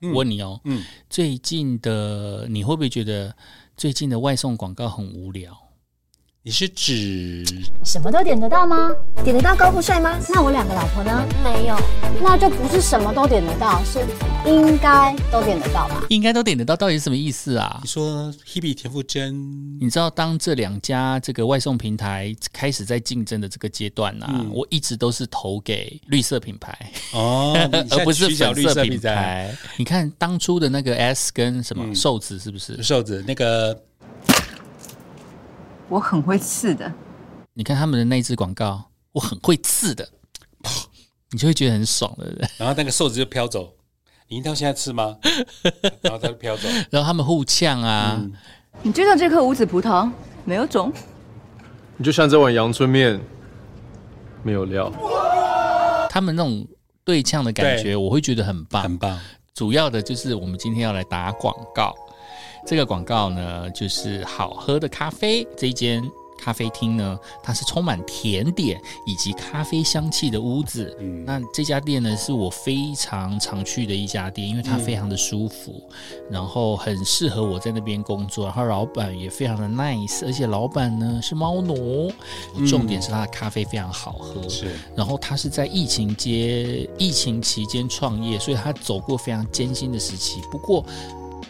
我问你哦，嗯，最近的你会不会觉得最近的外送广告很无聊？你是指什么都点得到吗？点得到高富帅吗？那我两个老婆呢？没有，那就不是什么都点得到，是应该都点得到吧？应该都点得到，到底是什么意思啊你？说 Hebe 田馥甄？你知道，当这两家这个外送平台开始在竞争的这个阶段呢、啊，嗯我一直都是投给绿色品牌，哦，而不是现在取角粉色品绿色比赛。牌。你看当初的那个 S 跟什么嗯瘦子是不是？瘦子那个我很会刺的。你看他们的那支广告，我很会刺的，你就会觉得很爽，对不对？然后那个瘦子就飘走，你一定要现在吃吗？然后他就飘走。然后他们互呛啊，嗯你就像这颗无籽葡萄没有种？你就像这碗阳春面，没有料。他们那种对呛的感觉，我会觉得很棒。很棒。主要的就是我们今天要来打广告。这个广告呢，就是好喝的咖啡这一间咖啡厅呢，它是充满甜点以及咖啡香气的屋子。嗯那这家店呢，是我非常常去的一家店，因为它非常的舒服，然后很适合我在那边工作。然后老板也非常的 nice，而且老板呢是猫奴，重点是他的咖啡非常好喝。是然后他是在疫情街疫情期间创业，所以他走过非常艰辛的时期。不过，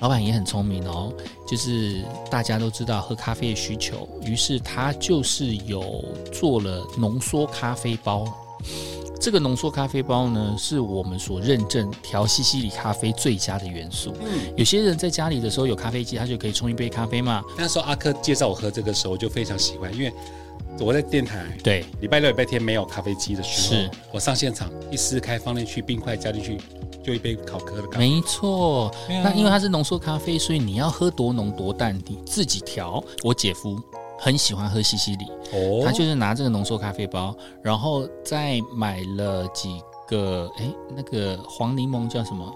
老板也很聪明哦，就是大家都知道喝咖啡的需求，于是他就是有做了浓缩咖啡包。这个浓缩咖啡包呢，是我们所认证调西西里咖啡最佳的元素。嗯有些人在家里的时候有咖啡机，他就可以冲一杯咖啡嘛。那时候阿珂介绍我喝这个时候，我就非常喜欢，因为我在电台对，礼拜六、礼拜天没有咖啡机的时候，是。我上现场一撕开放进去，冰块加进去，就一杯好喝的咖啡。没错，啊。那因为它是浓缩咖啡，所以你要喝多浓多淡，你自己调。我姐夫很喜欢喝西西里，哦。他就是拿这个浓缩咖啡包，然后再买了几个，哎，那个黄柠檬叫什么？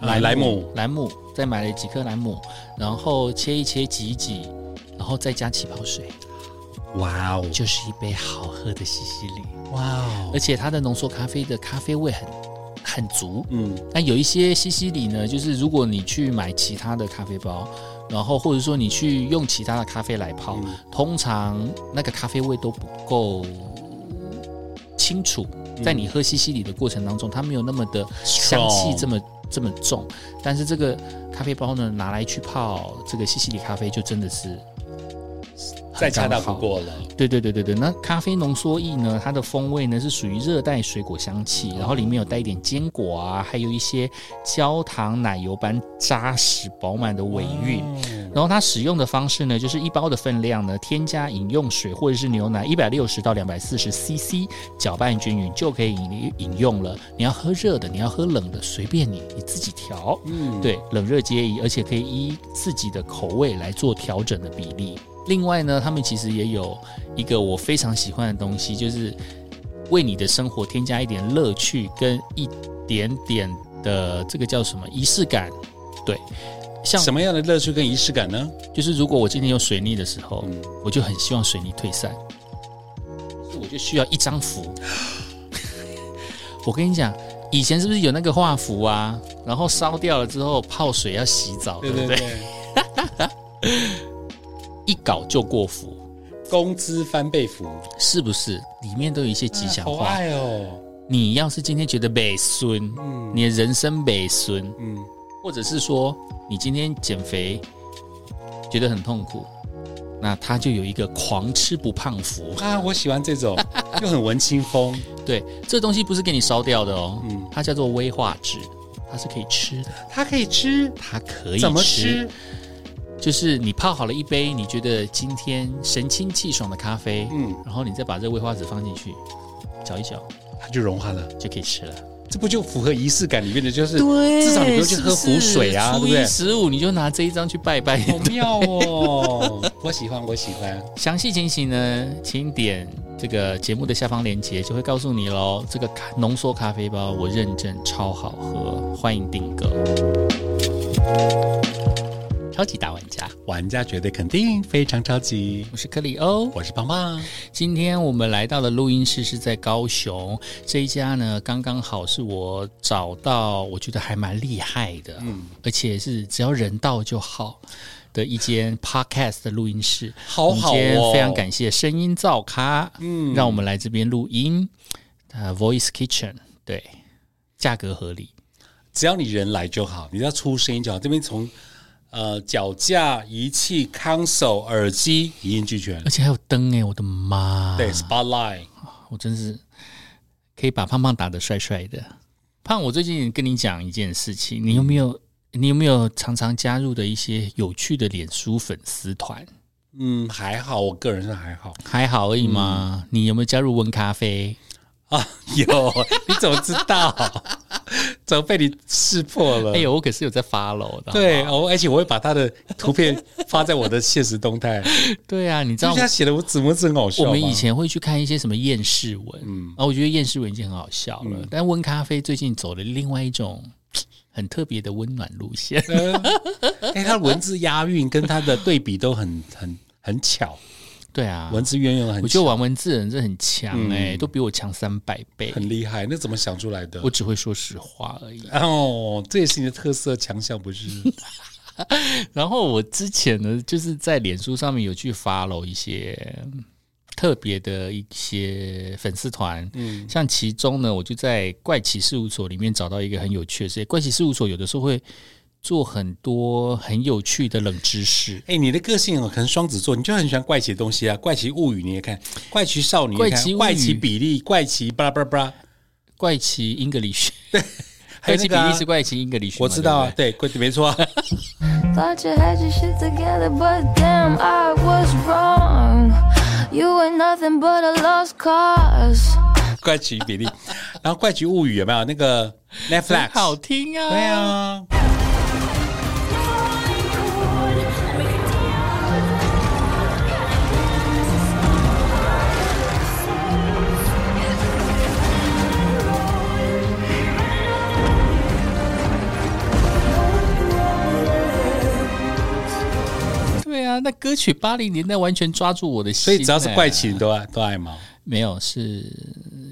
莱莱姆。莱姆，再买了几颗莱姆，然后切一切，挤一挤，然后再加气泡水，哇哦，就是一杯好喝的西西里。哇哦。而，且它的浓缩咖啡的咖啡味很很足，嗯，那有一些西西里呢，就是如果你去买其他的咖啡包，然后或者说你去用其他的咖啡来泡，嗯。通常那个咖啡味都不够清楚。在你喝西西里的过程当中，它没有那么的香气这么这么重，但是这个咖啡包呢，拿来去泡这个西西里咖啡，就真的是再恰当不过了。对对对对对，那咖啡浓缩液呢？它的风味呢是属于热带水果香气，然后里面有带一点坚果啊，还有一些焦糖奶油般扎实饱满的尾韵。然后它使用的方式呢，就是一包的分量呢，添加饮用水或者是牛奶一百六十到两百四十 CC，搅拌均匀就可以饮饮用了。你要喝热的，你要喝冷的，随便你，你自己调。嗯，对，冷热皆宜，而且可以依自己的口味来做调整的比例。另外呢，他们其实也有一个我非常喜欢的东西，就是为你的生活添加一点乐趣跟一点点的这个叫什么仪式感。对，像什么样的乐趣跟仪式感呢？就是如果我今天有水逆的时候，嗯我就很希望水逆退散，所以我就需要一张符。我跟你讲，以前是不是有那个画符啊？然后烧掉了之后泡水要洗澡，对不对？对，一搞就过符，工资翻倍符，是不是？里面都有一些吉祥话。好爱哦。你要是今天觉得美孙，嗯你的人生美孙，嗯，或者是说你今天减肥觉得很痛苦，那他就有一个狂吃不胖符。啊，我喜欢这种，又很文青风。对，这东西不是给你烧掉的哦，嗯它叫做威化脂，它是可以吃的，它可以吃，它可以怎么吃？就是你泡好了一杯你觉得今天神清气爽的咖啡，嗯，然后你再把这个威化脂放进去，搅一搅它就融化了。就可以吃了。这不就符合仪式感里面的？就是至少你不用去喝符水啊，对不对？十五你就拿这一张去拜拜。好妙哦！我喜欢，我喜欢。详细情形呢，请点这个节目的下方链接，就会告诉你喽。这个浓缩咖啡包我认证超好喝，欢迎订购。超级大玩家，玩家绝对肯定非常超级。我是克里欧。我是胖胖，今天我们来到的录音室是在高雄，这一家呢刚刚好是我找到，我觉得还蛮厉害的，嗯，而且是只要人到就好的一间 podcast 的录音室。好好哦非常感谢声音造咖，嗯，让我们来这边录音。呃，Voice Kitchen，对，价格合理，只要你人来就好，你只要出声音就好。这边从呃脚架、仪器、console、耳机一应俱全而。且还有灯哎，我的妈！对，spotlight。我真是可以把胖胖打得帅帅的。胖，我最近跟你讲一件事情，你有没有？你有没有常常加入的一些有趣的脸书粉丝团？嗯，还好，我个人是还好还好而已嘛？你有没有加入温咖啡？啊。有，你怎么知道？怎么被你识破了？哎呦，我可是有在 follow 的。对好不好哦，而且我会把他的图片发在我的现实动态，对啊，你知道就是他写的我字幕字很好笑吗我们以前会去看一些什么厌世文，嗯，然后我觉得厌世文已经很好笑了，嗯但温咖啡最近走了另外一种很特别的温暖路线。哎，他文字押韵跟他的对比都很很很巧，对啊，文字运用的很巧，我觉得玩文字的人真的很强哎、嗯都比我强三百倍。很厉害。那怎么想出来的我？只会说实话而已。哦，这也是你的特色强项，不是？然后我之前呢，就是在脸书上面有去 follow 一些特别的一些粉丝团，嗯，像其中呢，我就在怪奇事务所里面找到一个很有趣的事情。怪奇事务所有的时候会做很多很有趣的冷知识。哎，你的个性哦，可能双子座，你就很喜欢怪奇的东西啊，怪奇物语你也看，怪奇少女也看怪奇物语。怪奇比例，怪奇巴拉巴拉巴拉，怪奇 English，怪奇比还有那个啊例是怪奇 English，我知道啊，嘛对？对，怪没错啊。You ain't nothing but a lost cause. 怪奇比例，然后怪奇物语有没有？那个 Netflix？好听啊，对啊，啊，那歌曲八零年代完全抓住我的心、所以只要是怪哎奇，你都爱都爱吗？没有是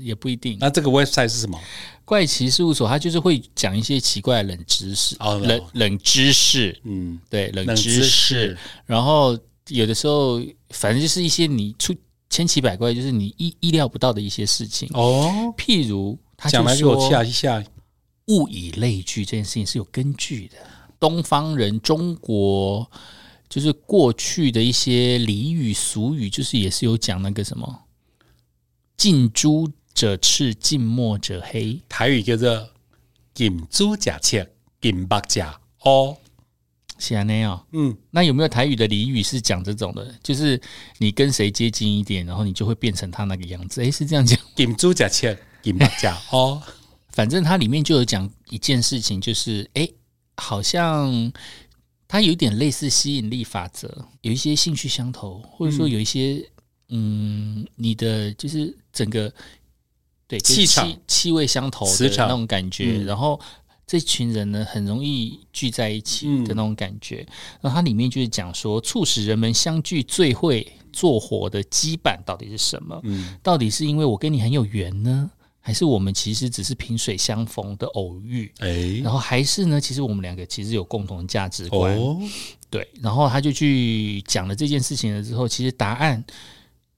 也不一定。那这个 website 是什么？怪奇事务所它就是会讲一些奇怪的冷知识，哦冷冷知识，嗯，对冷冷知知识识。然后有的时候，反正就是一些你出千奇百怪，就是你意意料不到的一些事情。哦，譬如他讲来给我说吓一下。物以类聚这件事情是有根据的。东方人，中国就是过去的一些俚语俗语，就是也是有讲那个什么“近朱者赤，近墨者黑台语叫做“近朱者赤，近白者哦是啊，那样。嗯，那有没有台语的俚语是讲这种的？就是你跟谁接近一点，然后你就会变成他那个样子。诶，是这样讲。近朱者赤，近白者哦。反正它里面就有讲一件事情，就是诶，好像它有一点类似吸引力法则，有一些兴趣相投，或者说有一些嗯你的就是整个对气场气气味相投的那种感觉，嗯然后。这群人呢，很容易聚在一起嗯的那种感觉。然后它里面就是讲说，促使人们相聚最会做火的羁绊到底是什么？嗯，到底是因为我跟你很有缘呢，还是我们其实只是萍水相逢的偶遇？哎，然后还是呢，其实我们两个其实有共同的价值观，哦，对。然后他就去讲了这件事情了之后，其实答案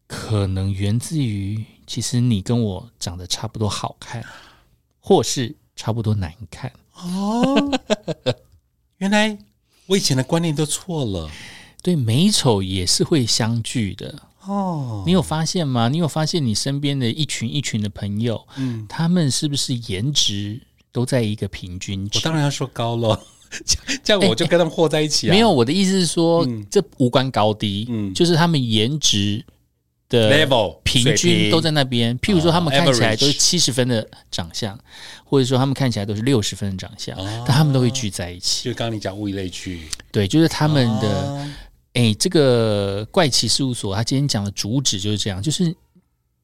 可能源自于，其实你跟我长得差不多好看，或是差不多难看。哦，原来我以前的观念都错了对，美丑也是会相聚的。哦。你有发现吗？你有发现你身边的一群一群的朋友，嗯，他们是不是颜值都在一个平均值？我当然要说高了，这样我就跟他们和在一起啊。没有，我的意思是说，嗯这无关高低，嗯就是他们颜值的 level 平均都在那边。譬如说，他们哦看起来都是七十分的长相，或者说他们看起来都是六十分的长相，哦但他们都会聚在一起。就刚刚你讲物以类聚，对，就是他们的哦哎、这个怪奇事务所，他今天讲的主旨就是这样，就是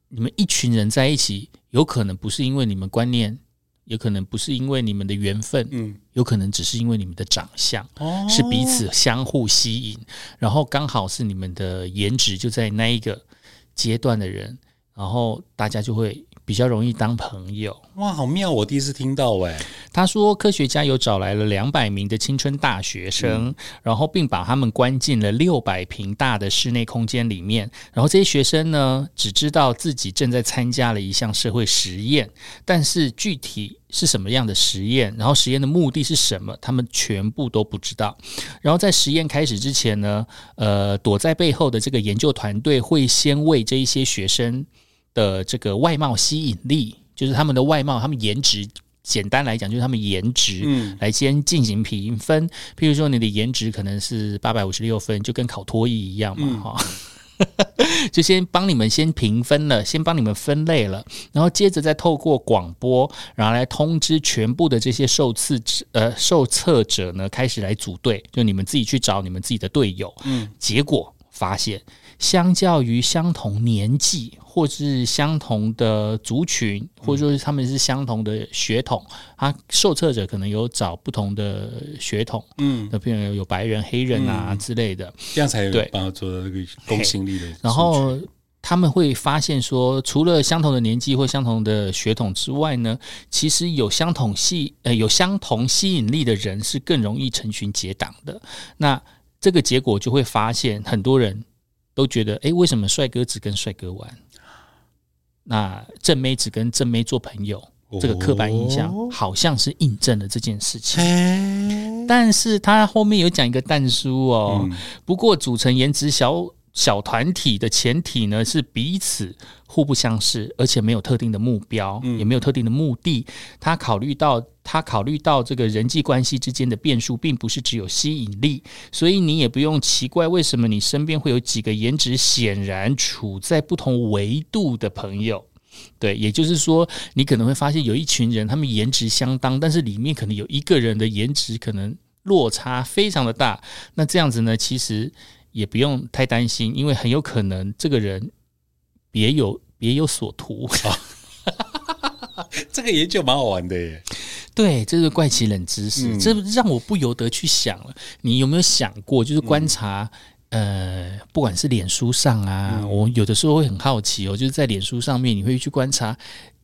你们一群人在一起，有可能不是因为你们观念有可能不是因为你们的缘分，嗯，有可能只是因为你们的长相。哦是彼此相互吸引，然后刚好是你们的颜值就在那一个阶段的人，然后大家就会比较容易当朋友。哇，好妙！我第一次听到哎，他说，科学家有找来了两百名的青春大学生，然后并把他们关进了六百平大的室内空间里面。然后这些学生呢，只知道自己正在参加了一项社会实验，但是具体是什么样的实验，然后实验的目的是什么，他们全部都不知道。然后在实验开始之前呢，呃，躲在背后的这个研究团队会先为这一些学生的这个外貌吸引力，就是他们的外貌，他们颜值。简单来讲，就是他们颜值，嗯来先进行评分。譬如说，你的颜值可能是八百五十六分，就跟考托一一样嘛，哈、就先帮你们先评分了，先帮你们分类了，然后接着再透过广播，然后来通知全部的这些受测者呃受测者呢，开始来组队，就你们自己去找你们自己的队友。嗯，结果发现，相较于相同年纪或是相同的族群，或者说是他们是相同的血统，他，受测者可能有找不同的血统，嗯，那譬如有白人、黑人啊之类的，这样才有对办法做到那个公信力的。然后他们会发现说，除了相同的年纪或相同的血统之外呢，其实有相同吸呃有相同吸引力的人是更容易成群结党的。那这个结果就会发现，很多人都觉得，诶，为什么帅哥只跟帅哥玩？那正妹只跟正妹做朋友，这个刻板印象哦。好像是印证了这件事情。但是他后面有讲一个蛋叔哦，嗯。不过组成颜值小小团体的前提呢是彼此互不相识，而且没有特定的目标，也没有特定的目的。他考虑到他考虑到这个人际关系之间的变数，并不是只有吸引力，所以你也不用奇怪为什么你身边会有几个颜值显然处在不同维度的朋友。对，也就是说，你可能会发现有一群人，他们颜值相当，但是里面可能有一个人的颜值可能落差非常的大。那这样子呢，其实也不用太担心，因为很有可能这个人别有别有所图。这个研究蛮好玩的耶。对，这是怪奇冷知识，嗯这让我不由得去想了。你有没有想过，就是观察？呃，不管是脸书上啊，嗯我有的时候会很好奇哦，就是在脸书上面，你会去观察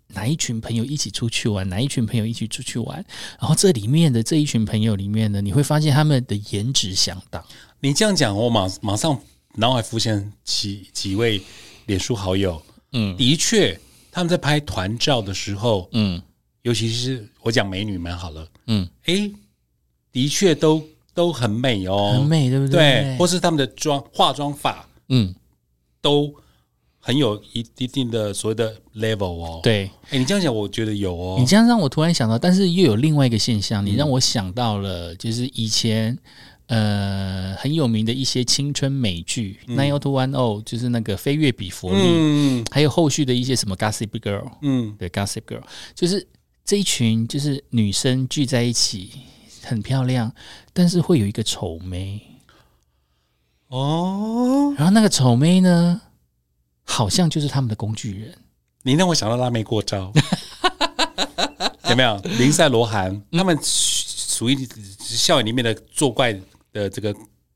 哪一群朋友一起出去玩，哪一群朋友一起出去玩，然后这里面的这一群朋友里面呢，你会发现他们的颜值相当。你这样讲，我马马上脑海浮现几几位脸书好友，嗯。的确他们在拍团照的时候，嗯。尤其是我讲美女们好了，嗯，诶，的确都都很美哦，很美，对不对，或是他们的妆化妆法嗯，都很有一一定的所谓的 level 哦。，对。哎，你这样讲，我觉得有哦。你这样让我突然想到，但是又有另外一个现象，你让我想到了，就是以前呃很有名的一些青春美剧《Nine O Two One O》，就是那个飞跃比佛利，嗯。还有后续的一些什么 Gossip Girl，嗯，对 Gossip Girl，就是这一群就是女生聚在一起，很漂亮，但是会有一个丑妹，哦，然后那个丑妹呢，好像就是他们的工具人。你让我想到辣妹过招，有没有？林赛罗韩他们属于校园里面的作怪的这个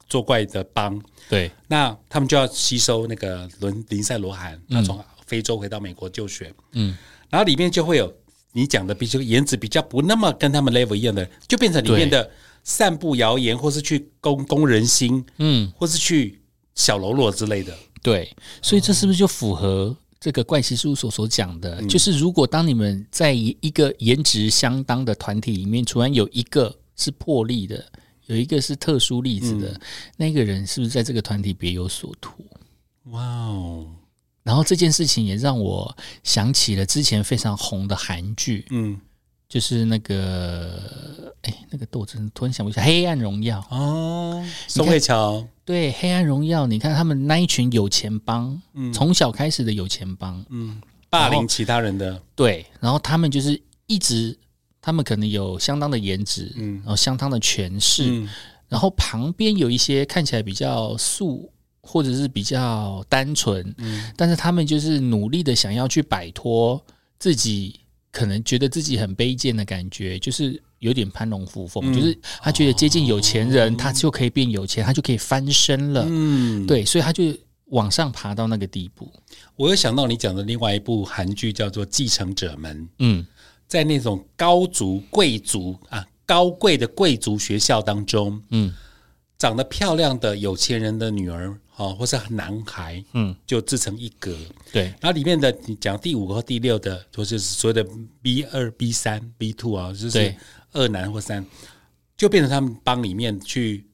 作怪的帮，对，那他们就要吸收那个伦林赛罗韩，他从非洲回到美国就学，嗯，然后里面就会有你讲的比较颜值比较不那么跟他们 level 一样的，就变成里面的散布谣言，或是去攻攻人心，嗯，或是去小喽啰之类的。对，所以这是不是就符合这个怪奇事务所所讲的？就是如果当你们在一一个颜值相当的团体里面，突然有一个是破例的，有一个是特殊例子的，那个人是不是在这个团体别有所图？哇哦，然后这件事情也让我想起了之前非常红的韩剧，嗯，就是那个哎，那个斗争突然想不起来，《黑暗荣耀》。哦，宋慧乔，对，《黑暗荣耀》，你看他们那一群有钱帮，从小开始的有钱帮，嗯，霸凌其他人的，对，然后他们就是一直，他们可能有相当的颜值，嗯。然后相当的权势，嗯。然后旁边有一些看起来比较素或者是比较单纯，嗯。但是他们就是努力的想要去摆脱自己可能觉得自己很卑贱的感觉，就是有点攀龙附嗯。凤，就是他觉得接近有钱人，他就可以变有钱，他就可以翻身了。嗯，对，所以他就往上爬到那个地步。我又想到你讲的另外一部韩剧叫做《继承者们》，嗯，在那种高族贵族啊高贵的贵族学校当中，嗯，长得漂亮的有钱人的女儿，哦，或是男孩，嗯，就自成一格。对，然后里面的你讲第五个或第六的，就是所谓的 B 二、B 三、B two 啊，就是对。二男或三，就变成他们帮里面去，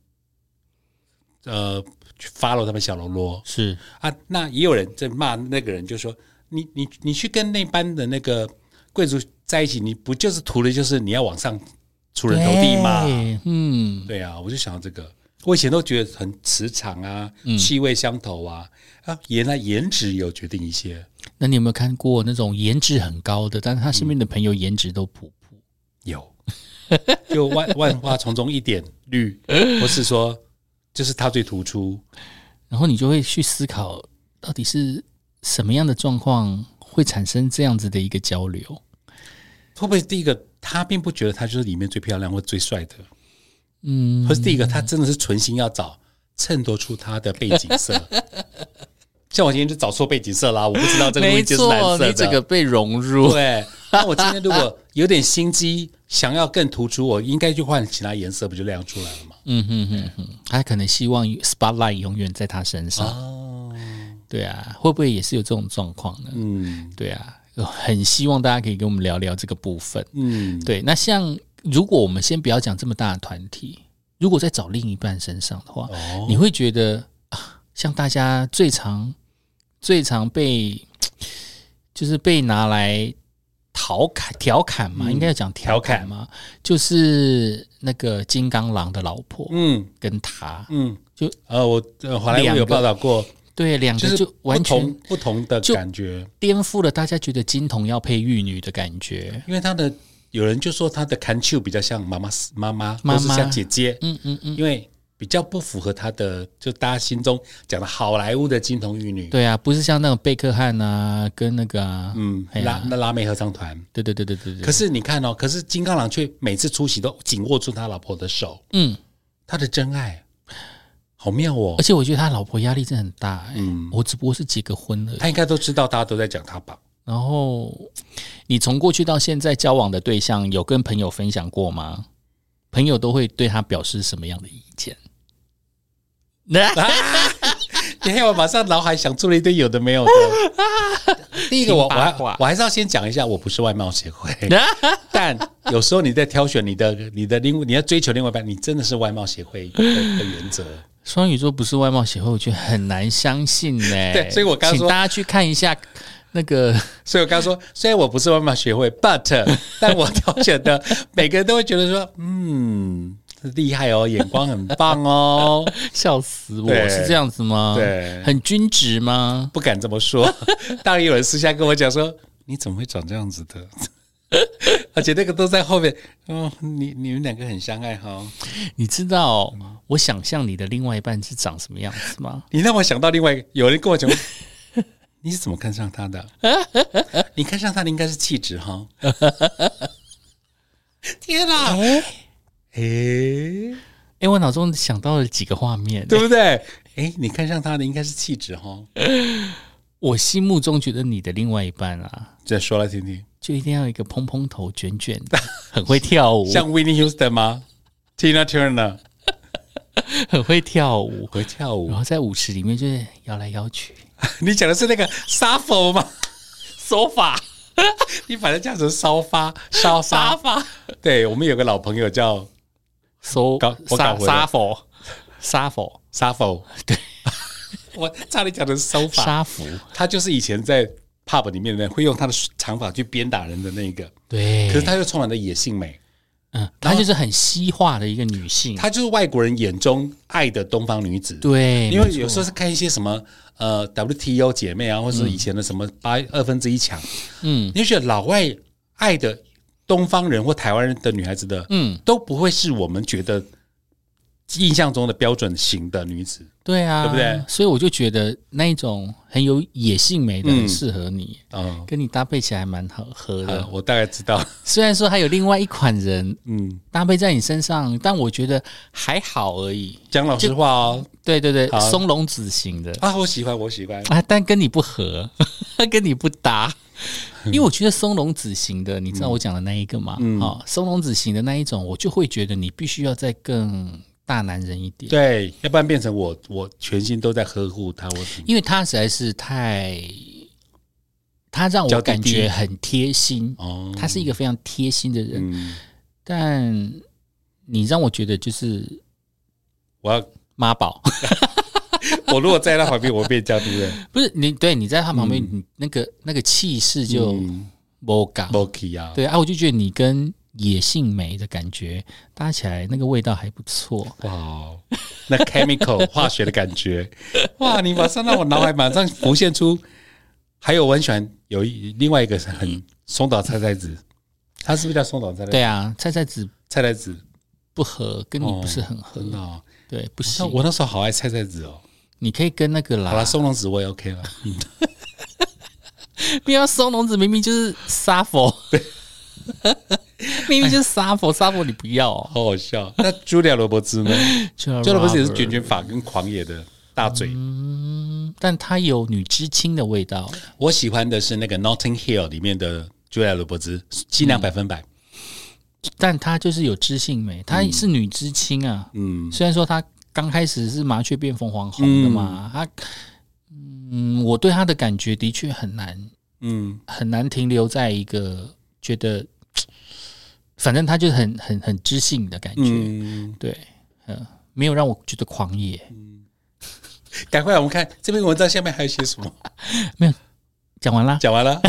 呃，去 follow 他们小喽啰。是。啊。那也有人在骂那个人，就说你你你去跟那班的那个贵族在一起，你不就是图的就是你要往上出人头地吗？对嗯，对啊，我就想到这个，我以前都觉得很磁场啊，气味相投啊，啊，原来颜值有决定一些。那你有没有看过那种颜值很高的，但是他身边的朋友颜值都普普？有，就万 万花丛中一点绿，或是说，就是他最突出。然后你就会去思考，到底是什么样的状况会产生这样子的一个交流？会不会第一个，他并不觉得他就是里面最漂亮或最帅的，嗯，或是第一个，他真的是存心要找衬托出他的背景色。像我今天就找错背景色啦，我不知道这个东西就是蓝，色的。你这个被融入，对，那我今天如果有点心机，想要更突出，我应该就换其他颜色，不就亮出来了吗？嗯哼哼哼，他可能希望 spotlight 永远在他身上。哦，对啊，会不会也是有这种状况呢？嗯。对啊，很希望大家可以跟我们聊聊这个部分。嗯，对，那像如果我们先不要讲这么大的团体，如果在找另一半身上的话，哦。你会觉得啊，像大家最常、最常被就是被拿来调侃、调侃嘛，嗯。应该要讲调侃嘛，就是那个金刚狼的老婆嗯。跟他，嗯，就呃，我呃，好莱坞有报道过，对，两就是个就完全不同的感觉，颠覆了大家觉得金童要配玉女的感觉。因为他的有人就说他的 can chu 比较像妈妈妈妈，妈妈。或是像姐姐，嗯嗯嗯，因为比较不符合他的就大家心中讲的好莱坞的金童玉女，对啊，不是像那种贝克汉啊，跟那个啊，嗯，拉那拉美合唱团。对对对对对对，可是你看哦，可是金刚狼却每次出席都紧握住他老婆的手，嗯，他的真爱，好妙哦而！且我觉得他老婆压力真的很大、欸，嗯我只不过是结个婚了，他应该都知道，大家都在讲他吧？然后你从过去到现在交往的对象，有跟朋友分享过吗？朋友都会对他表示什么样的意见？那、你看我马上脑海想出了一堆有的没有的。第一个我我还听八卦我还是要先讲一下，我不是外貌协会，但有时候你在挑选你的你的另你要追求另外一半，你真的是外貌协会的的原则。双鱼座不是外貌协会，我觉得很难相信呢、对所以我刚说请大家去看一下那个，所以我刚说，虽然我不是外貌协会，but 但我挑选的每个人都会觉得说，嗯，厉害哦，眼光很棒哦，笑死我，是这样子吗？对很均值吗？不敢这么说。当然有人私下跟我讲说，你怎么会长这样子的？而且那个都在后面，哦，你你们两个很相爱哈、你知道我想象你的另外一半是长什么样子吗？你让我想到另外一个，有人跟我讲，你是怎么看上他的？你看上他的应该是气质哈。天哪！诶，哎、我脑中想到了几个画面，对不对？哎，你看上他的应该是气质哈。我心目中觉得你的另外一半啊，再说来听听，就一定要有一个蓬蓬头、卷卷的，很会跳舞，像 Winnie Houston 吗？Tina Turner 很会跳舞，会跳舞。然。后在舞池里面就是摇来摇去，你讲的是那个沙佛吗？手法你把它叫成烧发烧沙。沙发。对我们有个老朋友叫手搞我搞沙沙佛沙佛。沙佛，对，我差点讲的是手法。沙服，他就是以前在 pub 里面的人会用他的长发去鞭打人的那个，对，可是他又充满了野性美，嗯，她就是很西化的一个女性，她就是外国人眼中爱的东方女子。对，因为有时候是看一些什么呃 WTO 姐妹啊，或是以前的什么八二分之一强，嗯。你就觉得老外爱的东方人或台湾人的女孩子的，嗯，都不会是我们觉得印象中的标准型的女子。对啊，对不对所以我就觉得那一种很有野性美的适合你，嗯，跟你搭配起来蛮好合的。呃我大概知道，虽然说还有另外一款人嗯，搭配在你身上，但我觉得还好而已。讲老实话哦，对对对，松隆子型的啊，我喜欢，我喜欢，啊，但跟你不合，跟你不搭。因为我觉得松隆子型的，你知道我讲的那一个吗？嗯哦，松隆子型的那一种，我就会觉得你必须要再更大男人一点。对，要不然变成我我全心都在呵护他，我因为他实在是太，他让我感觉很贴心。哦，他是一个非常贴心的人，嗯，但你让我觉得就是我要妈宝，我如果在他旁边，我会变娇嘟的，不是你对你在他旁边，你那个那个气势就嗯。不港。o k 啊，对啊，我就觉得你跟野性美的感觉搭起来，那个味道还不错。哇，哦那 chemical 化学的感觉，哇！你马上让我脑海马上浮现出，还有我很喜欢有一另外一个很松岛菜菜子，它是不是叫松岛菜菜子？对，啊，菜菜子菜菜子不合，跟你不是很合，真的哦。对，不那行。我那时候好爱菜菜子哦。你可以跟那个啦好了，，松隆子我也 OK 了。嗯 不要松隆子，明明就是杀佛，明明就是沙佛，沙佛你不要、哦。好好笑。那茱莉亚·罗伯兹呢？茱莉亚·罗伯兹也是卷卷发跟狂野的大嘴。嗯，但她有女知青的味道。我喜欢的是那个《Notting Hill》里面的茱莉亚·罗伯兹，尽量百分百。但她就是有知性美，她是女知青啊。嗯，虽然说她刚开始是麻雀变凤凰红的嘛，她，嗯，我对她的感觉的确很难嗯，很难停留在一个觉得，反正他就是很很很知性的感觉。嗯，对，嗯，没有让我觉得狂野。赶快我们看这篇文章下面还有些什么？没有讲完了，讲完了，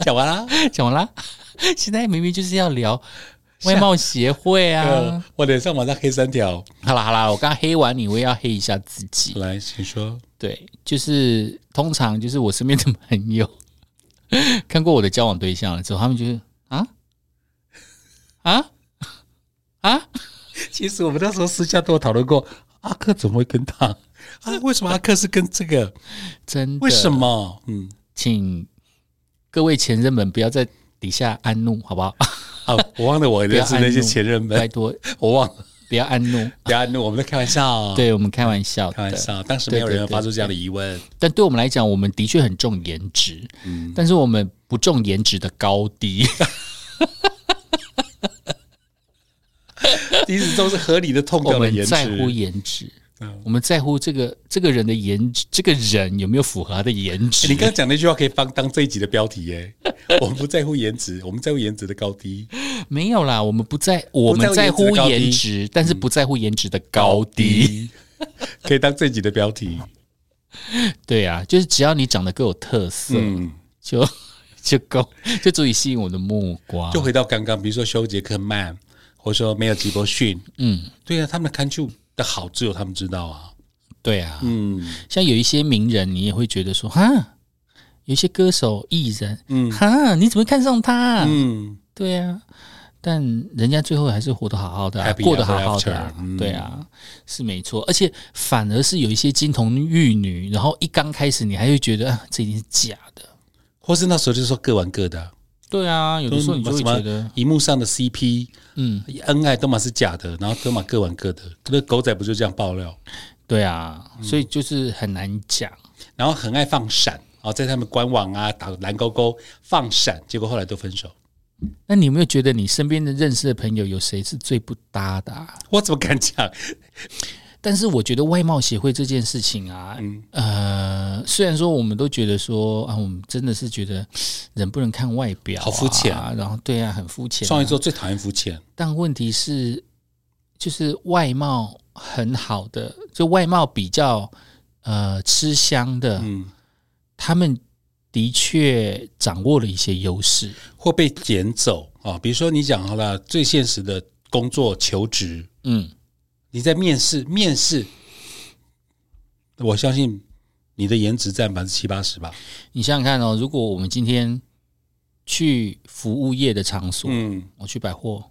讲完了。讲完了。现在明明就是要聊外貌协会啊 呃。我脸上马上黑三条。好啦好啦，我刚黑完你，我也要黑一下自己。来，请说。对，就是通常就是我身边的朋友 看过我的交往对象了之后，他们就是啊啊啊，其实我们那时候私下都有讨论过，阿克怎么会跟他？啊，为什么阿克是跟这个？真的为什？么？嗯，请各位前任们不要在底下安怒，好不好？啊，我忘了我认识那些前任们，拜托我忘了。不要按怒。不要怒，我们在开玩笑。，对我们开玩笑，开玩笑。当时没有人发出这样的疑问。但对我们来讲，我们的确很重颜值，嗯但是我们不重颜值的高低。其实都是合理的痛 我掉的颜值。们在乎颜值，嗯我们在乎这个这个人的颜值，这个人有没有符合他的颜值？欸你刚刚讲那句话可以放当这一集的标题耶。我们不在乎颜值，我们在乎颜值的高低。没有啦，我们不在，我们在乎颜值，但是不在乎颜值的高低。可以当这一集的标题。对啊，就是只要你长得够有特色，嗯，就 就够，就足以吸引我的目光。就回到刚刚，比如说修杰克曼，或者说没有吉伯逊，嗯，对啊，他们的看剧的好，只有他们知道啊。对啊，嗯像有一些名人，你也会觉得说，哈，有一些歌手、艺人，嗯哈，你怎么会看上他？嗯，对啊，但人家最后还是活得好好的、啊，Happy 过得好好的、啊 after，嗯对啊，是没错。而且反而是有一些金童玉女，然后一刚开始你还会觉得、啊、这一定是假的。或是那时候就是说各玩各的啊，对啊，有的时候你就会觉得，荧幕上的 CP 嗯，恩爱都嘛是假的，然后都嘛各玩各的，那狗仔不就这样爆料？对啊，所以就是很难讲。然后很爱放闪，然后在他们官网啊打蓝勾勾放闪，结果后来都分手。那你有没有觉得你身边的认识的朋友有谁是最不搭的、啊？我怎么敢讲？但是我觉得外貌协会这件事情啊，嗯呃，虽然说我们都觉得说啊，我们真的是觉得人不能看外表、啊，好肤浅啊然后对啊，很肤浅、啊。双鱼座最讨厌肤浅，但问题是，就是外貌很好的，就外貌比较呃吃香的，嗯，他们的确掌握了一些优势。或被捡走啊。比如说你讲好了，最现实的工作求职，嗯，你在面试，面试，我相信你的颜值占百分之七八十吧。你想想看哦，如果我们今天去服务业的场所，嗯，我去百货，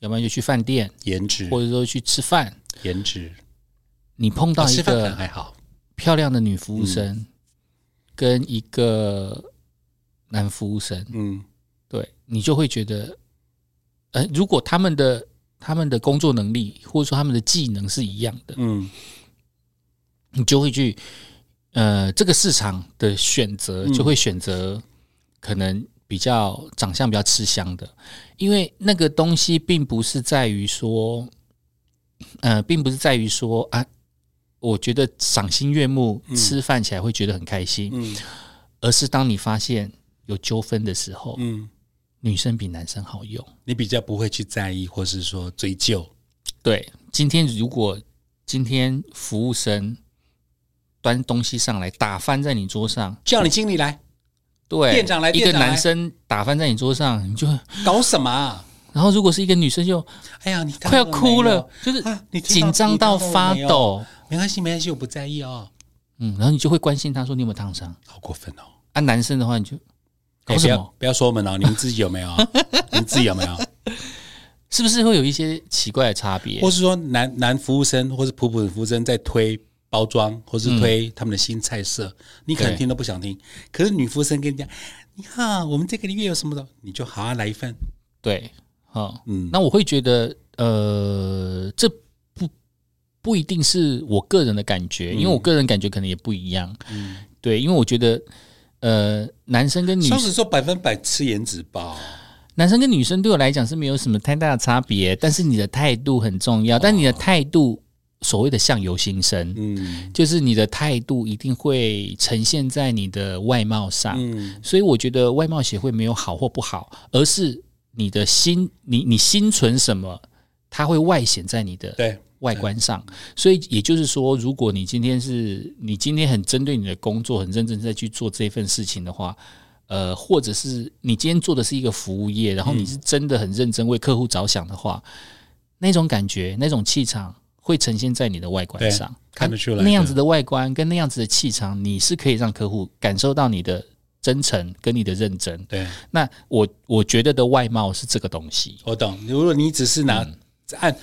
要不然就去饭店，颜值。或者说去吃饭。颜值，你碰到一个还好，漂亮的女服务生，嗯。跟一个男服务生，嗯。对你就会觉得，呃，如果他们的他们的工作能力或者说他们的技能是一样的，嗯。你就会去，呃，这个市场的选择嗯。就会选择可能比较长相比较吃香的，因为那个东西并不是在于说，呃，并不是在于说啊，我觉得赏心悦目，吃饭起来会觉得很开心，嗯。而是当你发现有纠纷的时候，嗯，女生比男生好用。你比较不会去在意，或是说追究，对，今天如果今天服务生端东西上来打翻在你桌上，叫你经理来对，店长来一个男生打翻在你桌上，你就会，搞什么啊？然后如果是一个女生就哎呀，你快要哭了，就是啊你紧张到发，你抖，没关系没关系，我不在意哦，嗯，然后你就会关心他说你有没有烫伤。好过分哦。啊，男生的话你就不要？不要说我们哦，你们自己有没有？你们自己有没有？是不是会有一些奇怪的差别？或是说男男服务生或是普普的服务生在推包装，或是推他们的新菜色，你可能听都不想听。可是女服务生跟你讲，你好，我们这个月有什么的，你就好好来一份。对，好，嗯那我会觉得，呃，这不不一定是我个人的感觉，因为我个人感觉可能也不一样。嗯，对，因为我觉得，呃，男生跟女双子座百分百吃颜值吧，男生跟女生对我来讲是没有什么太大的差别，但是你的态度很重要，但你的态度所谓的相由心生，嗯。就是你的态度一定会呈现在你的外貌上。嗯。所以我觉得外貌协会没有好或不好，而是你的心，你你心存什么，它会外显在你的对，外观上。所以也就是说，如果你今天是你今天很针对你的工作，很认真在去做这份事情的话，呃，或者是你今天做的是一个服务业，然后你是真的很认真为客户着想的话，那种感觉、那种气场会呈现在你的外观上，看得出来那样子的外观跟那样子的气场，你是可以让客户感受到你的真诚跟你的认真。对，那我我觉得的外貌是这个东西，我懂。如果你只是拿、嗯按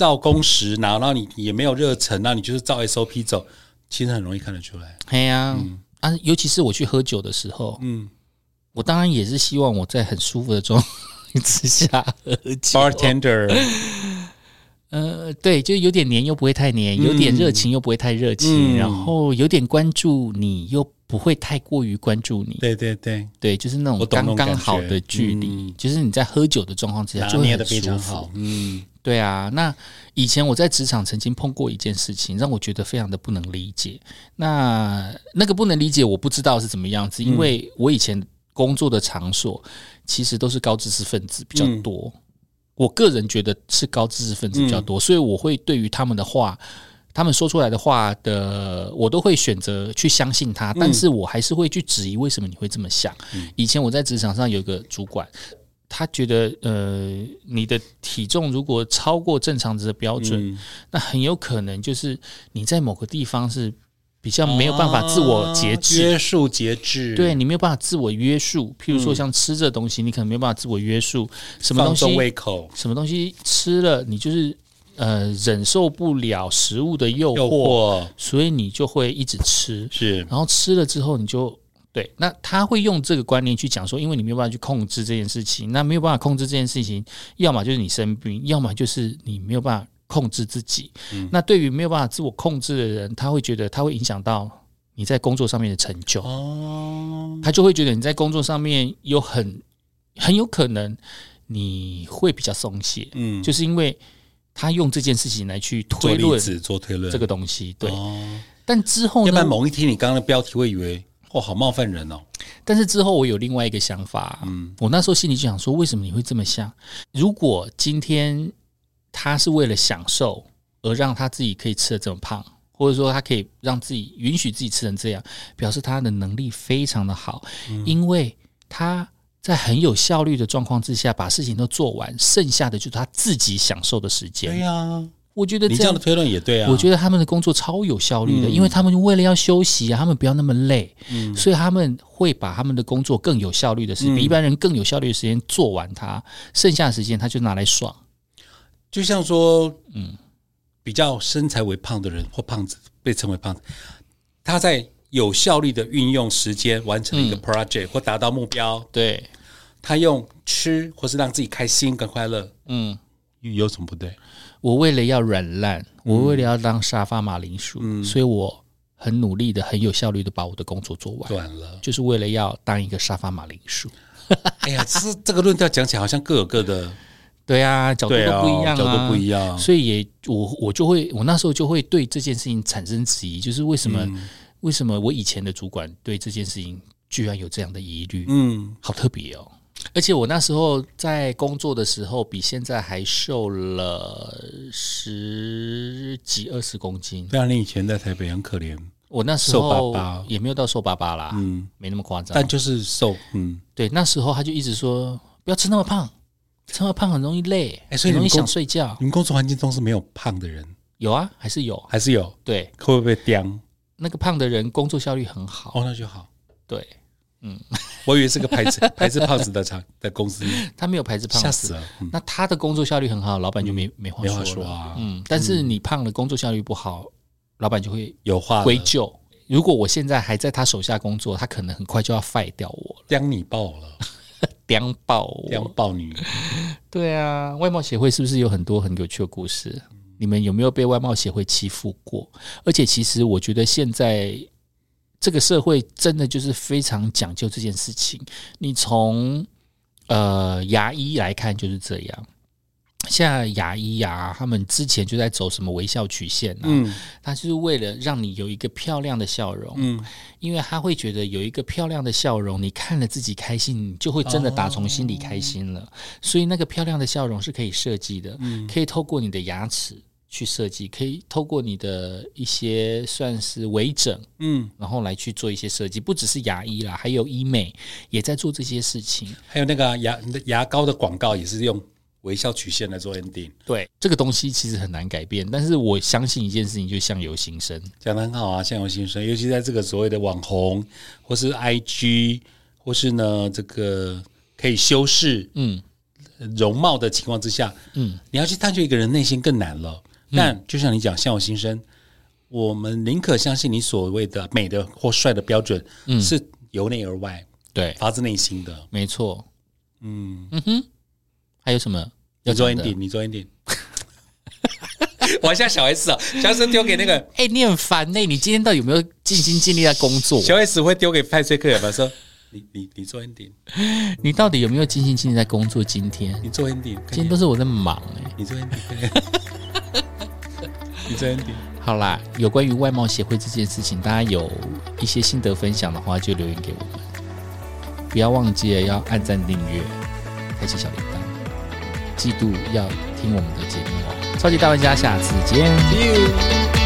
照工时拿，然后你也没有热忱，那你就是照 SOP 走，其实很容易看得出来。哎呀、啊，尤其是我去喝酒的时候，嗯我当然也是希望我在很舒服的状态 之下喝酒。，bartender，呃，对，就有点黏又不会太黏，有点热情又不会太热情，嗯然后有点关注你又不会太过于关注你。对对对，对，就是那种刚刚好的距离，嗯就是你在喝酒的状况之下就会很捏的非常舒服好。。嗯对啊，那以前我在职场曾经碰过一件事情，让我觉得非常的不能理解。那那个不能理解，我不知道是怎么样子，因为我以前工作的场所其实都是高知识分子比较多。我个人觉得是高知识分子比较多，所以我会对于他们的话，他们说出来的话的，我都会选择去相信他，但是我还是会去质疑为什么你会这么想。以前我在职场上有一个主管，他觉得呃，你的体重如果超过正常值的标准，嗯。那很有可能就是你在某个地方是比较没有办法自我节制。约束节制，对你没有办法自我约束，譬如说像吃这东西，你可能没有办法自我约束，什么东西胃口，什么东西吃了，你就是呃忍受不了食物的诱惑，诱惑。所以你就会一直吃，是。然后吃了之后你就对，那他会用这个观念去讲说，因为你没有办法去控制这件事情，那没有办法控制这件事情，要么就是你生病，要么就是你没有办法控制自己。那对于没有办法自我控制的人，他会觉得他会影响到你在工作上面的成就。哦，他就会觉得你在工作上面有很很有可能你会比较松懈，嗯，就是因为他用这件事情来去推论做推论这个东西。对，哦，但之后要不然？某一天你刚刚的标题会以为哇，好冒犯人哦，但是之后我有另外一个想法，嗯，我那时候心里就想说，为什么你会这么想？如果今天他是为了享受而让他自己可以吃的这么胖，或者说他可以让自己允许自己吃成这样，表示他的能力非常的好，因为他在很有效率的状况之下把事情都做完，剩下的就是他自己享受的时间。对呀，我觉得你这样的推论也对啊，我觉得他们的工作超有效率的，嗯。因为他们为了要休息啊，他们不要那么累，所以他们会把他们的工作更有效率的时间，嗯。比一般人更有效率的时间做完它，剩下的时间他就拿来爽。就像说，嗯，比较身材为胖的人或胖子被称为胖子，他在有效率的运用时间完成一个 project、或达到目标，对，他用吃或是让自己开心跟快乐，嗯，有有什么不对？我为了要软烂，我为了要当沙发马铃薯，所以我很努力的、很有效率的把我的工作做完，就是为了要当一个沙发马铃薯。哎呀，这这个论调讲起来好像各有各的，对啊，角度都不一样、啊，角度不一样。所以也我我就会，我那时候就会对这件事情产生质疑，就是为什么、嗯。为什么我以前的主管对这件事情居然有这样的疑虑？嗯，好特别哦！而且我那时候在工作的时候，比现在还瘦了十几二十公斤。对啊，你以前在台北很可怜，我那时瘦候巴巴也没有到瘦巴巴啦，嗯，没那么夸张。但就是瘦，嗯，对，那时候他就一直说不要吃那么胖，吃那么胖很容易累，很容易想睡觉。你们工作环境中是没有胖的人，有啊，还是有。还是有？对，会不会被刁？那个胖的人工作效率很好。哦，那就好。对，我以为是个牌子，牌子胖子的厂的公司，他没有牌子胖子，吓死了。嗯那他的工作效率很好，老板就没、没话没话说啊嗯，但是你胖了，工作效率不好，老板就会有话归咎。如果我现在还在他手下工作，他可能很快就要 fire 掉我了，将你爆了，将爆我。刁爆你。对啊，外貌协会是不是有很多很有趣的故事？你们有没有被外貌协会欺负过？而且其实我觉得现在这个社会真的就是非常讲究这件事情。你从呃牙医来看就是这样。现在牙医啊，他们之前就在走什么微笑曲线啊，嗯他就是为了让你有一个漂亮的笑容，嗯，因为他会觉得有一个漂亮的笑容，你看了自己开心，你就会真的打从心里开心了。所以那个漂亮的笑容是可以设计的，可以透过你的牙齿去设计，可以透过你的一些算是微整，嗯，然后来去做一些设计。不只是牙医啦，还有医美也在做这些事情。还有那个牙牙膏的广告也是用微笑曲线来做 ending，对这个东西其实很难改变，但是我相信一件事情，就相由心生。讲的很好啊，相由心生，尤其在这个所谓的网红或是 IG 或是呢这个可以修饰嗯容貌的情况之下，嗯，你要去探究一个人内心更难了。但就像你讲，相由心生，我们宁可相信你所谓的美的或帅的标准，是由内而外，对，发自内心的。没错。嗯，嗯哼，还有什么要你做 ending，你做 ending。我还像小 S 啊，小 S 丢给那个 哎、你很烦呢、你今天到底有没有尽心尽力在工作？小 S 会丢给派崔克尔吧，说你你你做 ending，你到底有没有尽心尽力在工作？今天，你做 ending，今天都是我在忙哎、你做 ending，你做 ending。好啦，有关于外貌协会这件事情，大家有一些心得分享的话，就留言给我们。不要忘记了要按赞、订阅、开启小铃铛，记度要听我们的节目哦。超级大玩家，下次见。